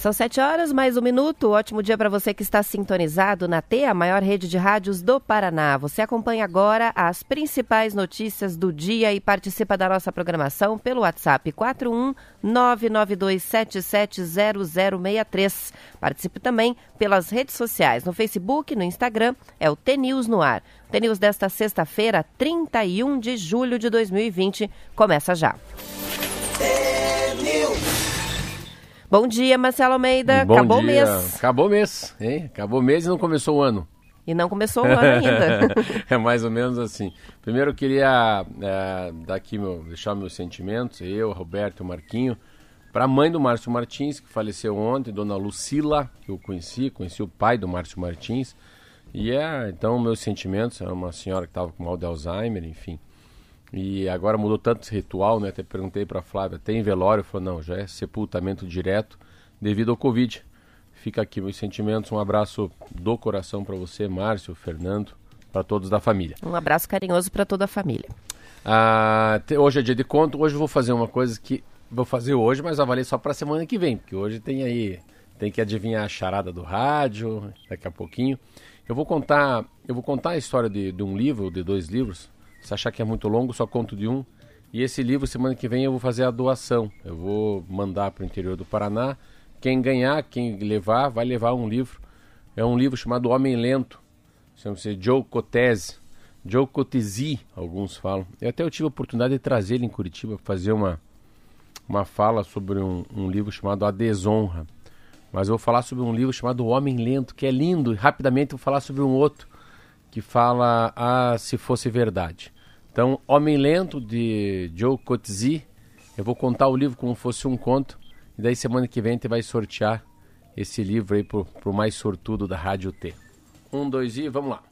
São sete horas, mais um minuto. Ótimo dia para você que está sintonizado na T, a maior rede de rádios do Paraná. Você acompanha agora as principais notícias do dia e participa da nossa programação pelo WhatsApp 41992770063. Participe também pelas redes sociais, no Facebook, no Instagram, é o T-News no ar. O T-News desta sexta-feira, 31 de julho de 2020, começa já. Bom dia, Marcelo Almeida. Bom Acabou dia. o mês. Acabou o mês, hein? Acabou o mês e não começou o ano. E não começou o ano ainda. é mais ou menos assim. Primeiro eu queria é, dar aqui meu, deixar meus sentimentos, eu, Roberto Marquinho, para a mãe do Márcio Martins, que faleceu ontem, dona Lucila, que eu conheci, conheci o pai do Márcio Martins. E é, então, meus sentimentos, é uma senhora que estava com mal de Alzheimer, enfim. E agora mudou tanto esse ritual, né? Até perguntei para Flávia, tem velório? Falou, não, já é sepultamento direto devido ao Covid. Fica aqui meus sentimentos, um abraço do coração para você, Márcio, Fernando, para todos da família. Um abraço carinhoso para toda a família. Ah, hoje é dia de conto, hoje eu vou fazer uma coisa que vou fazer hoje, mas avalei só para semana que vem, porque hoje tem aí, tem que adivinhar a charada do rádio, daqui a pouquinho. Eu vou contar, eu vou contar a história de, de um livro, de dois livros. Se achar que é muito longo, só conto de um. E esse livro, semana que vem, eu vou fazer a doação. Eu vou mandar para o interior do Paraná. Quem ganhar, quem levar, vai levar um livro. É um livro chamado Homem Lento. Chama-se Joe Cotese. Joe Cotesi, alguns falam. Eu até tive a oportunidade de trazer ele em Curitiba para fazer uma, uma fala sobre um, um livro chamado A Desonra. Mas eu vou falar sobre um livro chamado Homem Lento, que é lindo. E rapidamente eu vou falar sobre um outro que fala Ah, se fosse verdade. Então, Homem Lento, de Joe Coetzee. Eu vou contar o livro como fosse um conto. E daí semana que vem a gente vai sortear esse livro aí pro, pro mais sortudo da Rádio T. Um, dois e vamos lá.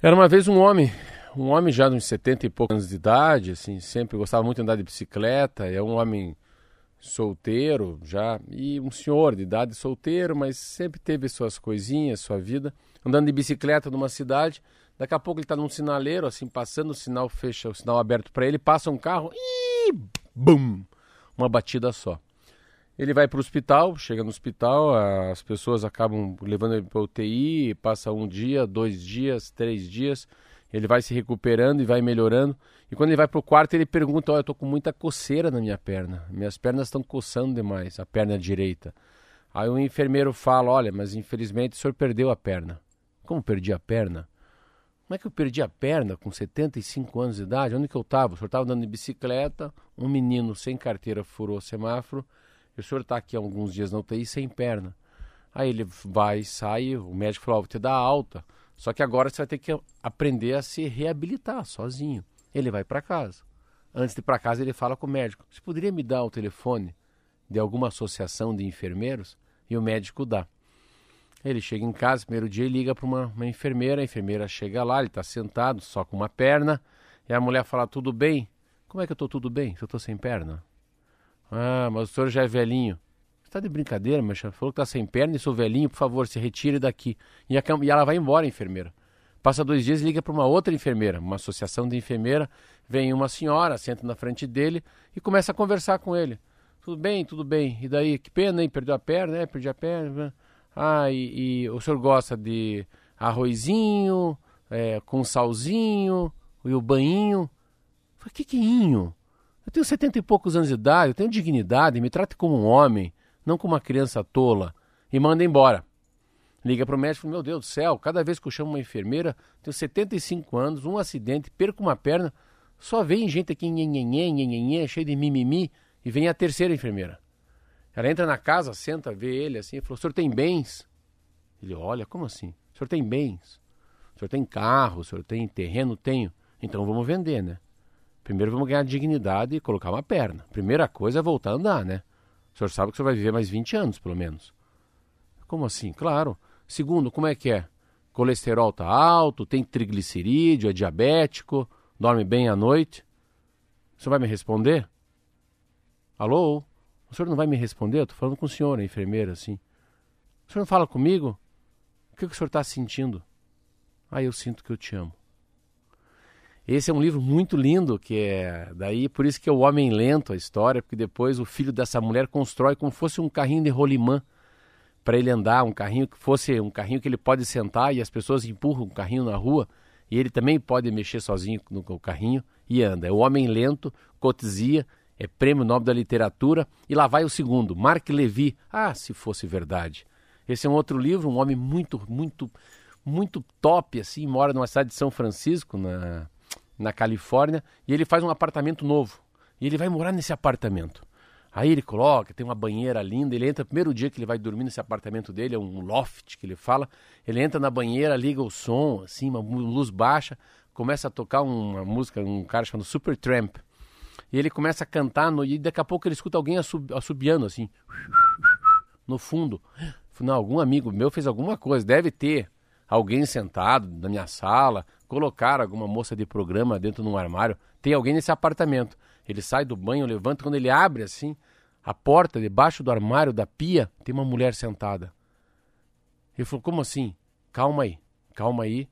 Era uma vez um homem, um homem já de uns 70 e poucos anos de idade, assim, sempre gostava muito de andar de bicicleta, é um homem solteiro já, e um senhor de idade solteiro, mas sempre teve suas coisinhas, sua vida, andando de bicicleta numa cidade, daqui a pouco ele está num sinaleiro, assim, passando, o sinal fecha, o sinal aberto para ele, passa um carro e bum, uma batida só. Ele vai para o hospital, chega no hospital, as pessoas acabam levando ele para UTI, passa um dia, dois dias, três dias, ele vai se recuperando e vai melhorando. E quando ele vai para o quarto, ele pergunta: Olha, eu estou com muita coceira na minha perna, minhas pernas estão coçando demais, a perna direita. Aí o enfermeiro fala: Olha, mas infelizmente o senhor perdeu a perna. Como perdi a perna? Como é que eu perdi a perna com 75 anos de idade? Onde que eu estava? O senhor estava andando de bicicleta, um menino sem carteira furou o semáforo o senhor está aqui há alguns dias na UTI sem perna. Aí ele vai, sai, o médico falou, oh, vou te dar alta, só que agora você vai ter que aprender a se reabilitar sozinho. Ele vai para casa. Antes de ir para casa, ele fala com o médico, você poderia me dar o telefone de alguma associação de enfermeiros? E o médico dá. Ele chega em casa, primeiro dia, e liga para uma, uma enfermeira, a enfermeira chega lá, ele está sentado, só com uma perna, e a mulher fala, tudo bem? Como é que eu estou tudo bem se eu estou sem perna? Ah, mas o senhor já é velhinho. Está de brincadeira, mas falou que está sem perna e sou velhinho, por favor, se retire daqui. E, a, e ela vai embora, a enfermeira. Passa dois dias e liga para uma outra enfermeira, uma associação de enfermeira. Vem uma senhora, senta na frente dele e começa a conversar com ele. Tudo bem, tudo bem. E daí, que pena, hein? Perdeu a perna, né? Perdi a perna. Ah, e, e o senhor gosta de arrozinho, é, com salzinho, e o banhinho. Falei, que que é inho? Eu tenho setenta e poucos anos de idade, eu tenho dignidade, me trate como um homem, não como uma criança tola. E manda embora. Liga para o médico meu Deus do céu, cada vez que eu chamo uma enfermeira, tenho 75 anos, um acidente, perco uma perna, só vem gente aqui, nhenhenhê, nhenhenhê, cheio de mimimi, e vem a terceira enfermeira. Ela entra na casa, senta, vê ele assim, e falou, o senhor tem bens? Ele olha, como assim? O senhor tem bens? O senhor tem carro? O senhor tem terreno? Tenho. Então vamos vender, né? Primeiro vamos ganhar dignidade e colocar uma perna. Primeira coisa é voltar a andar, né? O senhor sabe que o senhor vai viver mais 20 anos, pelo menos. Como assim? Claro. Segundo, como é que é? Colesterol tá alto, tem triglicerídeo, é diabético, dorme bem à noite. O senhor vai me responder? Alô? O senhor não vai me responder? Eu tô falando com o senhor, a enfermeira, assim. O senhor não fala comigo? O que, que o senhor está sentindo? Ah, eu sinto que eu te amo. Esse é um livro muito lindo, que é daí por isso que é o homem lento a história, porque depois o filho dessa mulher constrói como fosse um carrinho de rolimã para ele andar, um carrinho que fosse um carrinho que ele pode sentar e as pessoas empurram o carrinho na rua e ele também pode mexer sozinho no carrinho e anda. É o homem lento, Cotzia, é prêmio Nobel da Literatura e lá vai o segundo, Mark Levy. Ah, se fosse verdade. Esse é um outro livro, um homem muito, muito, muito top assim, mora numa cidade de São Francisco, na na Califórnia, e ele faz um apartamento novo. E ele vai morar nesse apartamento. Aí ele coloca, tem uma banheira linda, ele entra, primeiro dia que ele vai dormir nesse apartamento dele, é um loft que ele fala, ele entra na banheira, liga o som, assim, uma luz baixa, começa a tocar uma música, um cara chamado Super Tramp. E ele começa a cantar, no, e daqui a pouco ele escuta alguém assub, assobiando, assim, no fundo. Não, algum amigo meu fez alguma coisa, deve ter alguém sentado na minha sala, colocar alguma moça de programa dentro de um armário. Tem alguém nesse apartamento. Ele sai do banho, levanta, quando ele abre assim, a porta debaixo do armário da pia, tem uma mulher sentada. Ele falou: Como assim? Calma aí, calma aí,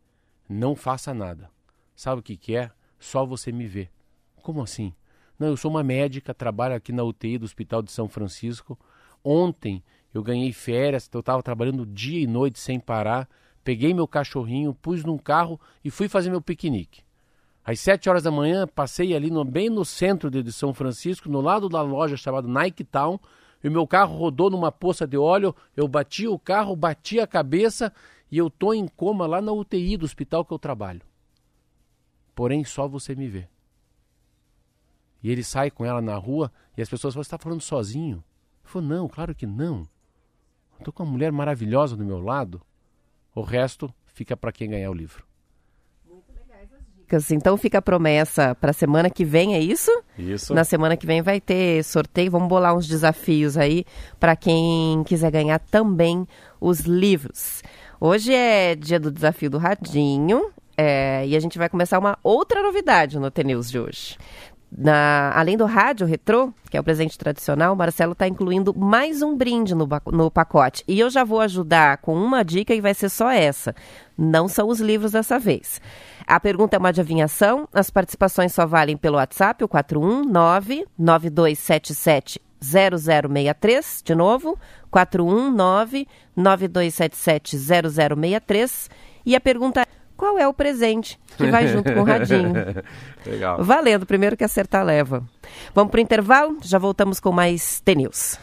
não faça nada. Sabe o que, que é? Só você me vê. Como assim? Não, eu sou uma médica, trabalho aqui na UTI do Hospital de São Francisco. Ontem eu ganhei férias, eu estava trabalhando dia e noite sem parar peguei meu cachorrinho, pus num carro e fui fazer meu piquenique. Às sete horas da manhã, passei ali no, bem no centro de São Francisco, no lado da loja chamada Nike Town, e o meu carro rodou numa poça de óleo, eu bati o carro, bati a cabeça e eu tô em coma lá na UTI do hospital que eu trabalho. Porém, só você me vê. E ele sai com ela na rua e as pessoas falam, você está falando sozinho? Eu falo, não, claro que não. Estou com uma mulher maravilhosa do meu lado. O resto fica para quem ganhar o livro. Muito legais as dicas. Então fica a promessa para a semana que vem, é isso? Isso. Na semana que vem vai ter sorteio. Vamos bolar uns desafios aí para quem quiser ganhar também os livros. Hoje é dia do desafio do Radinho. É, e a gente vai começar uma outra novidade no TNews de hoje. Na, além do rádio retrô, que é o presente tradicional, o Marcelo está incluindo mais um brinde no, no pacote. E eu já vou ajudar com uma dica e vai ser só essa. Não são os livros dessa vez. A pergunta é uma adivinhação. As participações só valem pelo WhatsApp, o 419 9277 0063. De novo, 419 9277 0063. E a pergunta é qual é o presente que vai junto com o radinho. Legal. Valendo, primeiro que acertar leva. Vamos para o intervalo, já voltamos com mais T-News.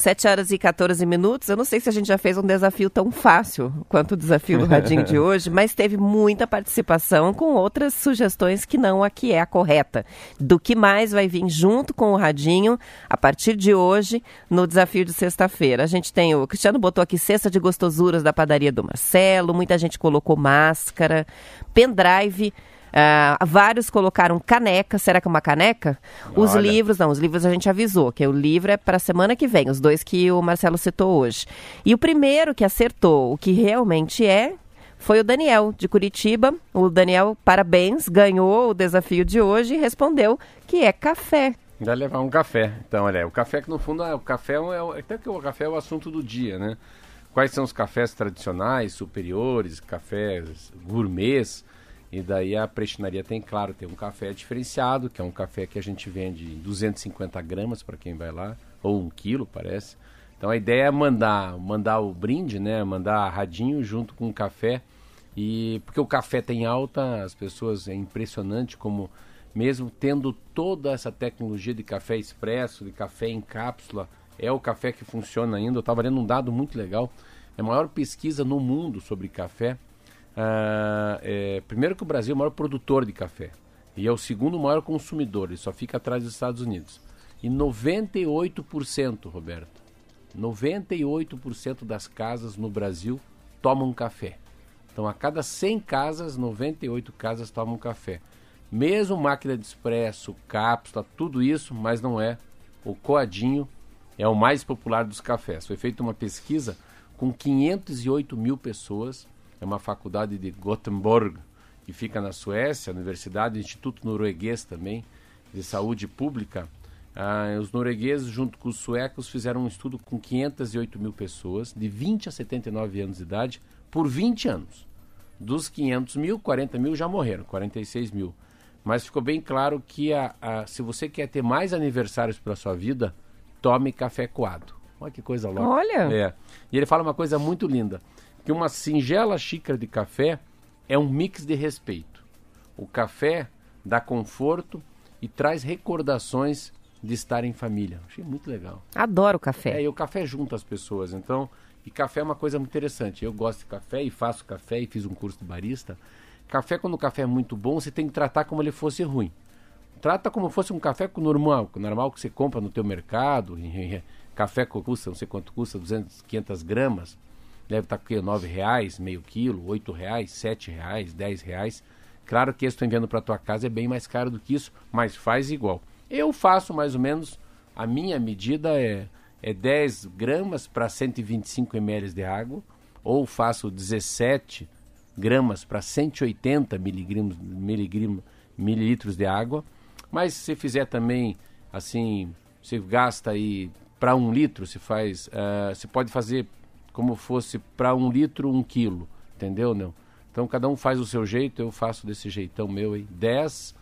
T-News. Sete horas e 14 minutos. Eu não sei se a gente já fez um desafio tão fácil quanto o desafio do Radinho de hoje, mas teve muita participação com outras sugestões que não a que é a correta. Do que mais vai vir junto com o Radinho a partir de hoje no desafio de sexta-feira. A gente tem o Cristiano botou aqui cesta de gostosuras da padaria do Marcelo, muita gente colocou máscara, pendrive Uh, vários colocaram caneca. Será que é uma caneca? Os Olha. livros, não, os livros a gente avisou, que o livro é para a semana que vem, os dois que o Marcelo citou hoje. E o primeiro que acertou o que realmente é foi o Daniel, de Curitiba. O Daniel, parabéns, ganhou o desafio de hoje e respondeu que é café. Vai levar um café. Então, olha, o café que no fundo, é, o café é, até que o café é o assunto do dia, né? Quais são os cafés tradicionais, superiores, cafés gourmets? E daí a prestinaria tem, claro, tem um café diferenciado, que é um café que a gente vende 250 gramas para quem vai lá, ou um quilo, parece. Então a ideia é mandar, mandar o brinde, né? Mandar radinho junto com o café. E porque o café tem alta, as pessoas é impressionante como mesmo tendo toda essa tecnologia de café expresso, de café em cápsula, é o café que funciona ainda. Eu estava lendo um dado muito legal. É a maior pesquisa no mundo sobre café. Ah, é, primeiro que o Brasil é o maior produtor de café. E é o segundo maior consumidor. Ele só fica atrás dos Estados Unidos. E 98%, Roberto, 98% das casas no Brasil tomam café. Então, a cada 100 casas, 98 casas tomam café. Mesmo máquina de expresso, cápsula, tudo isso, mas não é. O coadinho é o mais popular dos cafés. Foi feita uma pesquisa com 508 mil pessoas. É uma faculdade de Gothenburg, que fica na Suécia, Universidade Instituto Norueguês também, de Saúde Pública. Ah, os noruegueses, junto com os suecos, fizeram um estudo com 508 mil pessoas, de 20 a 79 anos de idade, por 20 anos. Dos 500 mil, 40 mil já morreram, 46 mil. Mas ficou bem claro que a, a, se você quer ter mais aniversários para sua vida, tome café coado. Olha que coisa louca. Olha! É. E ele fala uma coisa muito linda, que uma singela xícara de café é um mix de respeito. O café dá conforto e traz recordações de estar em família. Achei muito legal. Adoro café. É, e o café junta as pessoas, então... E café é uma coisa muito interessante. Eu gosto de café e faço café e fiz um curso de barista. Café, quando o café é muito bom, você tem que tratar como ele fosse ruim. Trata como fosse um café normal, normal que você compra no teu mercado. Café que custa, não sei quanto custa, 200, 500 gramas. Deve estar com 9 reais, meio quilo, 8 reais, 7 reais, 10 reais. Claro que esse estou enviando para tua casa é bem mais caro do que isso, mas faz igual. Eu faço mais ou menos, a minha medida é, é 10 gramas para 125 ml de água, ou faço 17 gramas para 180 miligramas, miligramas, mililitros de água. Mas se fizer também, assim, você gasta aí para um litro, se faz, uh, você pode fazer como fosse para um litro, um quilo, entendeu, não? Então cada um faz o seu jeito, eu faço desse jeitão meu aí. 10,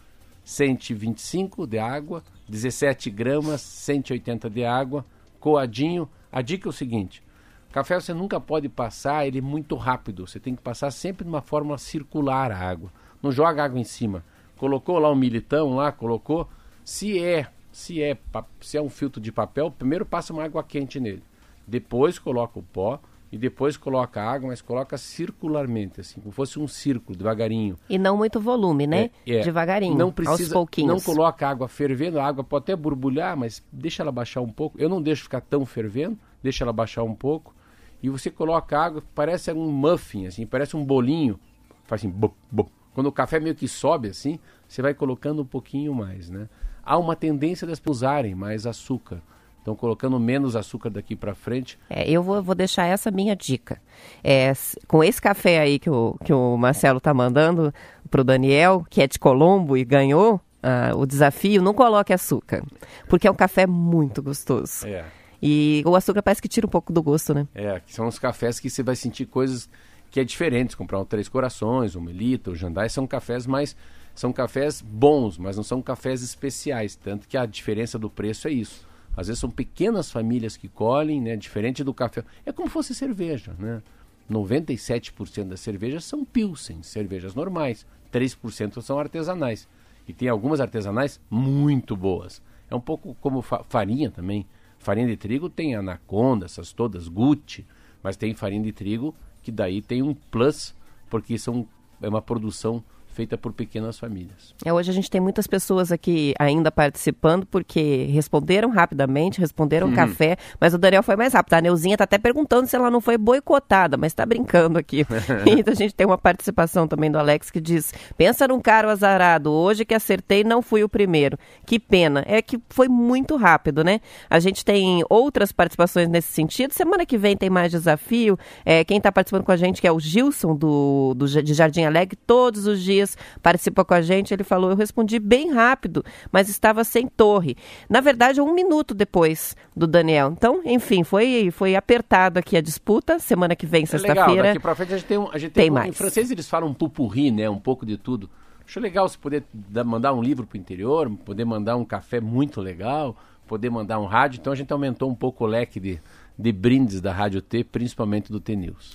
125 de água, 17 gramas, 180 de água, coadinho. A dica é o seguinte: café você nunca pode passar ele muito rápido. Você tem que passar sempre de uma forma circular a água. Não joga água em cima. Colocou lá um militão lá, colocou. Se é, se é, se é um filtro de papel, primeiro passa uma água quente nele. Depois coloca o pó, e depois coloca água, mas coloca circularmente, assim, como fosse um círculo, devagarinho. E não muito volume, né? É, é. Devagarinho, não precisa, aos pouquinhos. Não coloca água fervendo, a água pode até borbulhar, mas deixa ela baixar um pouco. Eu não deixo ficar tão fervendo, deixa ela baixar um pouco. E você coloca água, parece um muffin, assim, parece um bolinho. Faz assim, bop, bop. Quando o café meio que sobe assim, você vai colocando um pouquinho mais, né? Há uma tendência das pessoas usarem mais açúcar. Estão colocando menos açúcar daqui para frente. É, eu vou, vou, deixar essa minha dica. É, com esse café aí que o, que o Marcelo tá mandando para o Daniel, que é de Colombo e ganhou uh, o desafio, não coloque açúcar. Porque é um café muito gostoso. É. E o açúcar parece que tira um pouco do gosto, né? É, são os cafés que você vai sentir coisas que é diferentes. Comprar um Três Corações, um Melita, o Jandai, são cafés mais... São cafés bons, mas não são cafés especiais. Tanto que a diferença do preço é isso. Às vezes são pequenas famílias que colhem, né? Diferente do café. É como fosse cerveja, né? 97% das cervejas são pilsen, cervejas normais. 3% são artesanais. E tem algumas artesanais muito boas. É um pouco como fa farinha também. Farinha de trigo tem Anaconda, essas todas, Gucci. Mas tem farinha de trigo que daí tem um plus, porque são, é uma produção feita por pequenas famílias. É, hoje a gente tem muitas pessoas aqui ainda participando porque responderam rapidamente, responderam uhum. café, mas o Daniel foi mais rápido. A Neuzinha está até perguntando se ela não foi boicotada, mas está brincando aqui. então a gente tem uma participação também do Alex que diz: pensa num caro azarado, hoje que acertei não fui o primeiro. Que pena. É que foi muito rápido, né? A gente tem outras participações nesse sentido. Semana que vem tem mais desafio. É, quem está participando com a gente, que é o Gilson do, do, de Jardim Alegre, todos os dias dias participa com a gente. Ele falou: Eu respondi bem rápido, mas estava sem torre. Na verdade, um minuto depois do Daniel. Então, enfim, foi, foi apertado aqui a disputa. Semana que vem, sexta-feira. É daqui pra frente a gente tem um. A gente tem, tem um, mais. Em francês eles falam um pupurri, né? Um pouco de tudo. Acho legal você poder mandar um livro para o interior, poder mandar um café muito legal, poder mandar um rádio. Então a gente aumentou um pouco o leque de, de brindes da Rádio T, principalmente do T-News.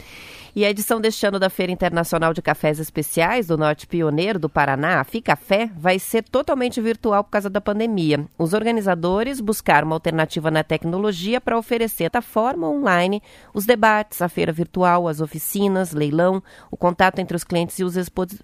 E a edição deste ano da Feira Internacional de Cafés Especiais do Norte Pioneiro do Paraná, a FICAFé, vai ser totalmente virtual por causa da pandemia. Os organizadores buscaram uma alternativa na tecnologia para oferecer da forma online os debates, a feira virtual, as oficinas, leilão, o contato entre os clientes e os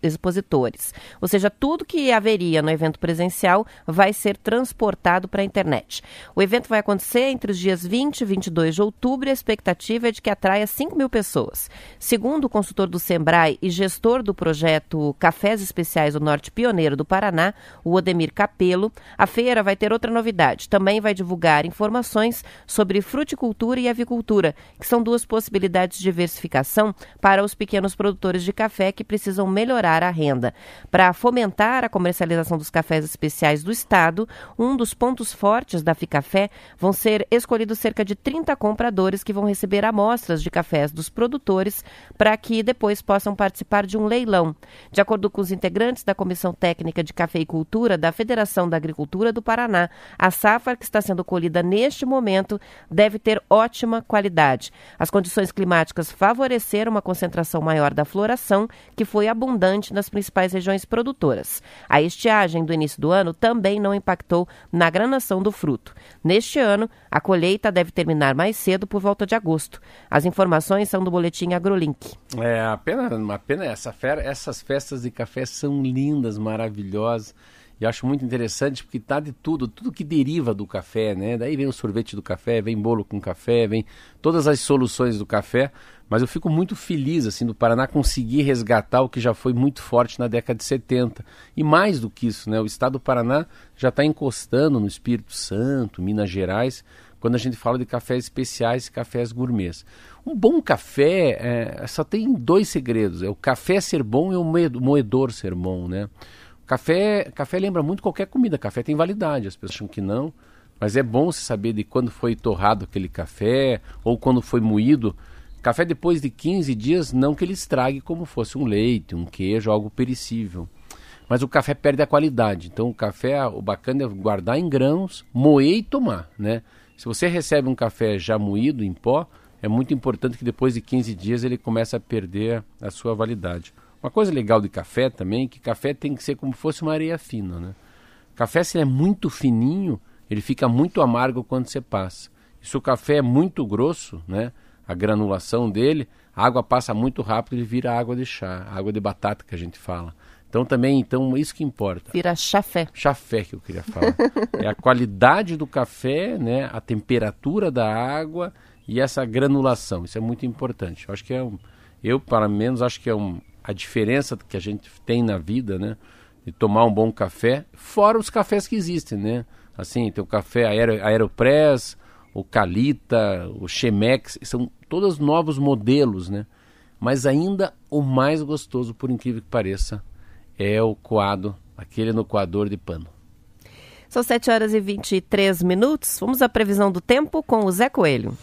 expositores. Ou seja, tudo que haveria no evento presencial vai ser transportado para a internet. O evento vai acontecer entre os dias 20 e 22 de outubro e a expectativa é de que atraia 5 mil pessoas. Segundo o consultor do Sembrai e gestor do projeto Cafés Especiais do Norte Pioneiro do Paraná, o Odemir Capelo, a feira vai ter outra novidade. Também vai divulgar informações sobre fruticultura e avicultura, que são duas possibilidades de diversificação para os pequenos produtores de café que precisam melhorar a renda. Para fomentar a comercialização dos cafés especiais do Estado, um dos pontos fortes da Ficafé vão ser escolhidos cerca de 30 compradores que vão receber amostras de cafés dos produtores para que depois possam participar de um leilão. De acordo com os integrantes da Comissão Técnica de Cafeicultura da Federação da Agricultura do Paraná, a safra que está sendo colhida neste momento deve ter ótima qualidade. As condições climáticas favoreceram uma concentração maior da floração, que foi abundante nas principais regiões produtoras. A estiagem do início do ano também não impactou na granação do fruto. Neste ano, a colheita deve terminar mais cedo por volta de agosto. As informações são do boletim AgroLink. É, a pena, uma pena essa fera, essas festas de café são lindas, maravilhosas. E acho muito interessante porque tá de tudo, tudo que deriva do café, né? Daí vem o sorvete do café, vem bolo com café, vem todas as soluções do café. Mas eu fico muito feliz assim do Paraná conseguir resgatar o que já foi muito forte na década de 70. E mais do que isso, né? O estado do Paraná já está encostando no Espírito Santo, Minas Gerais, quando a gente fala de cafés especiais e cafés gourmets. Um bom café é, só tem dois segredos: é o café ser bom e o moedor ser bom, né? Café, café lembra muito qualquer comida. Café tem validade, as pessoas acham que não. Mas é bom se saber de quando foi torrado aquele café ou quando foi moído. Café depois de 15 dias, não que ele estrague como fosse um leite, um queijo, algo perecível. Mas o café perde a qualidade. Então o café, o bacana é guardar em grãos, moer e tomar, né? Se você recebe um café já moído em pó, é muito importante que depois de 15 dias ele comece a perder a sua validade. Uma coisa legal de café também é que café tem que ser como se fosse uma areia fina, né? Café, se é muito fininho, ele fica muito amargo quando você passa. E se o café é muito grosso, né? A granulação dele, a água passa muito rápido e vira água de chá, água de batata que a gente fala. Então também, então isso que importa. Vira chafé. Chafé que eu queria falar. é a qualidade do café, né? A temperatura da água e essa granulação. Isso é muito importante. Eu acho que é um, eu, para menos, acho que é um, a diferença que a gente tem na vida, né? De tomar um bom café, fora os cafés que existem, né? Assim, tem o café Aero, Aeropress, o Calita, o Chemex, são todos novos modelos, né? Mas ainda o mais gostoso, por incrível que pareça, é o coado, aquele no coador de pano. São 7 horas e 23 minutos. Vamos à previsão do tempo com o Zé Coelho.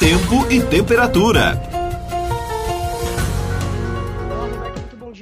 Tempo e temperatura.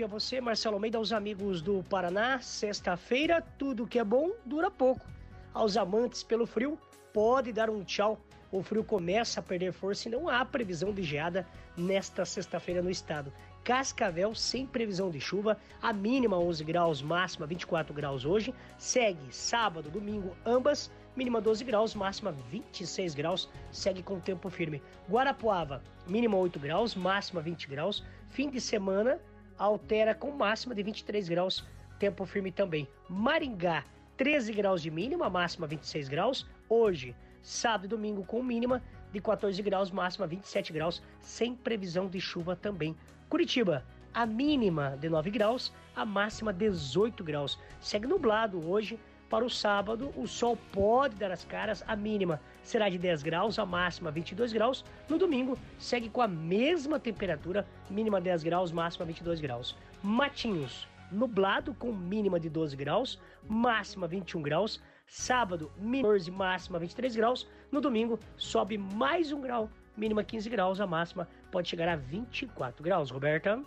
a você, Marcelo Almeida, aos amigos do Paraná. Sexta-feira, tudo que é bom dura pouco. Aos amantes pelo frio, pode dar um tchau. O frio começa a perder força e não há previsão de geada nesta sexta-feira no estado. Cascavel sem previsão de chuva, a mínima 11 graus, máxima 24 graus hoje. Segue sábado, domingo, ambas, mínima 12 graus, máxima 26 graus, segue com tempo firme. Guarapuava, mínima 8 graus, máxima 20 graus. Fim de semana, altera com máxima de 23 graus, tempo firme também. Maringá, 13 graus de mínima, máxima 26 graus. Hoje, sábado e domingo, com mínima de 14 graus, máxima 27 graus, sem previsão de chuva também. Curitiba, a mínima de 9 graus, a máxima 18 graus. Segue nublado hoje. Para o sábado, o sol pode dar as caras, a mínima será de 10 graus, a máxima 22 graus. No domingo, segue com a mesma temperatura, mínima 10 graus, máxima 22 graus. Matinhos, nublado com mínima de 12 graus, máxima 21 graus. Sábado, 14, máxima 23 graus. No domingo, sobe mais um grau, mínima 15 graus, a máxima pode chegar a 24 graus. Roberta?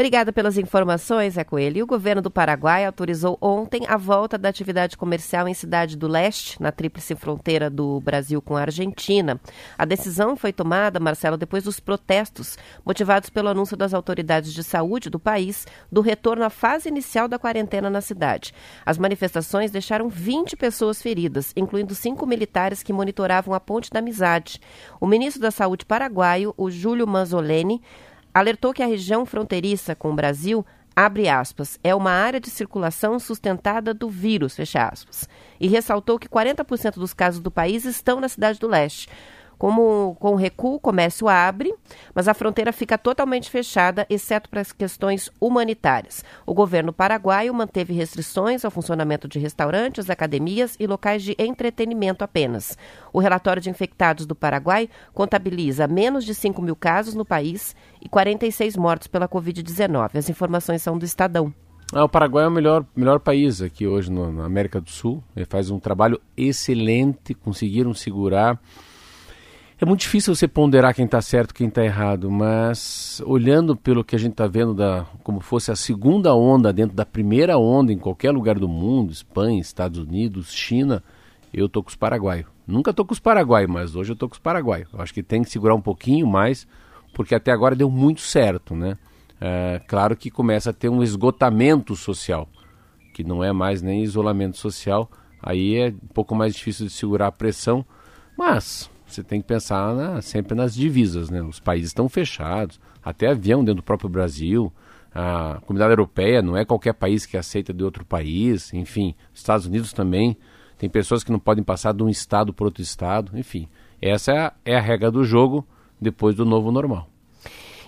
Obrigada pelas informações, é Coelho. E o governo do Paraguai autorizou ontem a volta da atividade comercial em Cidade do Leste, na tríplice fronteira do Brasil com a Argentina. A decisão foi tomada, Marcelo, depois dos protestos motivados pelo anúncio das autoridades de saúde do país do retorno à fase inicial da quarentena na cidade. As manifestações deixaram 20 pessoas feridas, incluindo cinco militares que monitoravam a Ponte da Amizade. O ministro da Saúde paraguaio, o Júlio Manzoleni, alertou que a região fronteiriça com o Brasil abre aspas, é uma área de circulação sustentada do vírus, fecha aspas, e ressaltou que 40% dos casos do país estão na cidade do leste. Como com o recuo, o comércio abre, mas a fronteira fica totalmente fechada, exceto para as questões humanitárias. O governo paraguaio manteve restrições ao funcionamento de restaurantes, academias e locais de entretenimento apenas. O relatório de infectados do Paraguai contabiliza menos de 5 mil casos no país e 46 mortos pela Covid-19. As informações são do Estadão. Ah, o Paraguai é o melhor, melhor país aqui hoje no, na América do Sul. Ele faz um trabalho excelente, conseguiram segurar é muito difícil você ponderar quem está certo e quem está errado, mas olhando pelo que a gente está vendo da, como fosse a segunda onda dentro da primeira onda em qualquer lugar do mundo, Espanha, Estados Unidos, China, eu tô com os paraguaios. Nunca tô com os paraguaios, mas hoje eu tô com os paraguaios. Acho que tem que segurar um pouquinho mais, porque até agora deu muito certo, né? É, claro que começa a ter um esgotamento social, que não é mais nem isolamento social. Aí é um pouco mais difícil de segurar a pressão, mas você tem que pensar na, sempre nas divisas, né? Os países estão fechados, até avião dentro do próprio Brasil. A comunidade europeia não é qualquer país que aceita de outro país, enfim, Estados Unidos também. Tem pessoas que não podem passar de um estado para outro estado, enfim. Essa é a, é a regra do jogo depois do novo normal.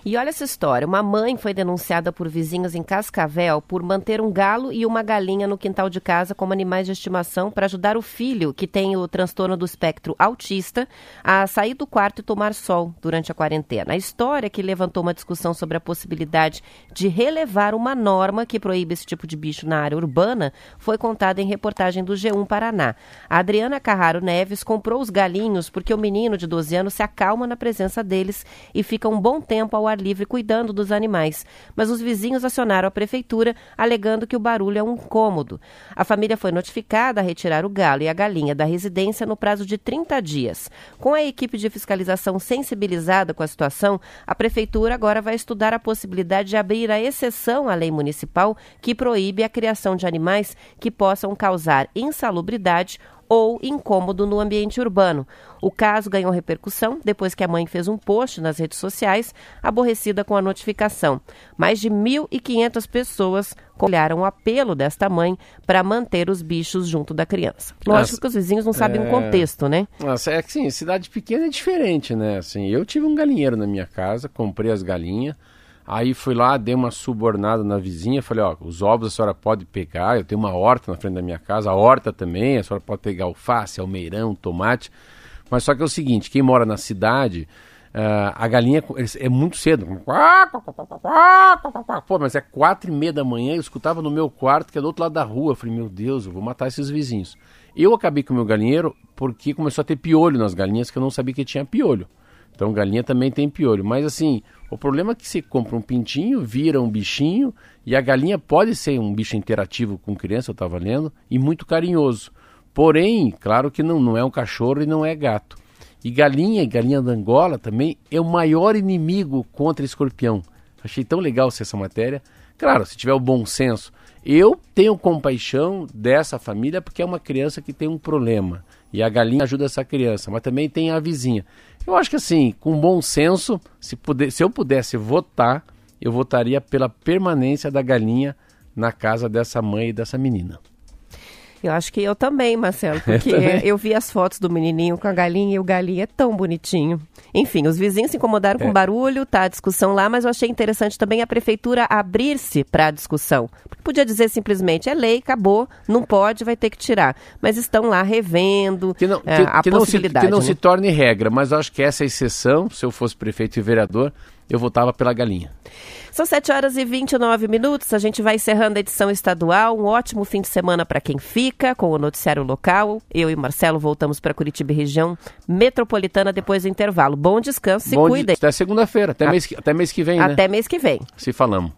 E olha essa história: uma mãe foi denunciada por vizinhos em Cascavel por manter um galo e uma galinha no quintal de casa como animais de estimação para ajudar o filho, que tem o transtorno do espectro autista, a sair do quarto e tomar sol durante a quarentena. A história que levantou uma discussão sobre a possibilidade de relevar uma norma que proíbe esse tipo de bicho na área urbana foi contada em reportagem do G1 Paraná. A Adriana Carraro Neves comprou os galinhos porque o menino de 12 anos se acalma na presença deles e fica um bom tempo ao ar livre cuidando dos animais, mas os vizinhos acionaram a prefeitura alegando que o barulho é um incômodo. A família foi notificada a retirar o galo e a galinha da residência no prazo de 30 dias. Com a equipe de fiscalização sensibilizada com a situação, a prefeitura agora vai estudar a possibilidade de abrir a exceção à lei municipal que proíbe a criação de animais que possam causar insalubridade ou incômodo no ambiente urbano. O caso ganhou repercussão depois que a mãe fez um post nas redes sociais, aborrecida com a notificação. Mais de 1.500 pessoas olharam o apelo desta mãe para manter os bichos junto da criança. Lógico que os vizinhos não sabem é... o contexto, né? Nossa, é que sim, cidade pequena é diferente, né? Assim, eu tive um galinheiro na minha casa, comprei as galinhas. Aí fui lá, dei uma subornada na vizinha, falei, ó, os ovos a senhora pode pegar, eu tenho uma horta na frente da minha casa, a horta também, a senhora pode pegar alface, almeirão, tomate. Mas só que é o seguinte, quem mora na cidade, uh, a galinha é muito cedo. Pô, mas é quatro e meia da manhã, eu escutava no meu quarto, que é do outro lado da rua. Eu falei, meu Deus, eu vou matar esses vizinhos. Eu acabei com o meu galinheiro porque começou a ter piolho nas galinhas, que eu não sabia que tinha piolho. Então galinha também tem piolho. Mas assim, o problema é que você compra um pintinho, vira um bichinho, e a galinha pode ser um bicho interativo com criança, eu estava lendo, e muito carinhoso. Porém, claro que não, não é um cachorro e não é gato. E galinha, galinha da Angola também, é o maior inimigo contra escorpião. Achei tão legal essa matéria. Claro, se tiver o bom senso. Eu tenho compaixão dessa família porque é uma criança que tem um problema. E a galinha ajuda essa criança, mas também tem a vizinha. Eu acho que assim, com bom senso, se, puder, se eu pudesse votar, eu votaria pela permanência da galinha na casa dessa mãe e dessa menina. Eu acho que eu também, Marcelo, porque eu, eu, vi as fotos do menininho com a galinha e o galinha é tão bonitinho. Enfim, os vizinhos se incomodaram é. com barulho, tá a discussão lá, mas eu achei interessante também a prefeitura abrir-se para a discussão. Porque podia dizer simplesmente, é lei, acabou, não pode, vai ter que tirar. Mas estão lá revendo que não, é, que, a que possibilidade. Não se, que não né? se torne regra, mas eu acho que essa exceção, se eu fosse prefeito e vereador, eu votava pela galinha. São 7 horas e 29 minutos. A gente vai encerrando a edição estadual. Um ótimo fim de semana para quem fica com o noticiário local. Eu e Marcelo voltamos para Curitiba região metropolitana depois do intervalo. Bom descanso e cuidem. Até segunda-feira, até, a... mês, que, até mês que vem. Né? Até né? mês que vem. Se falamos.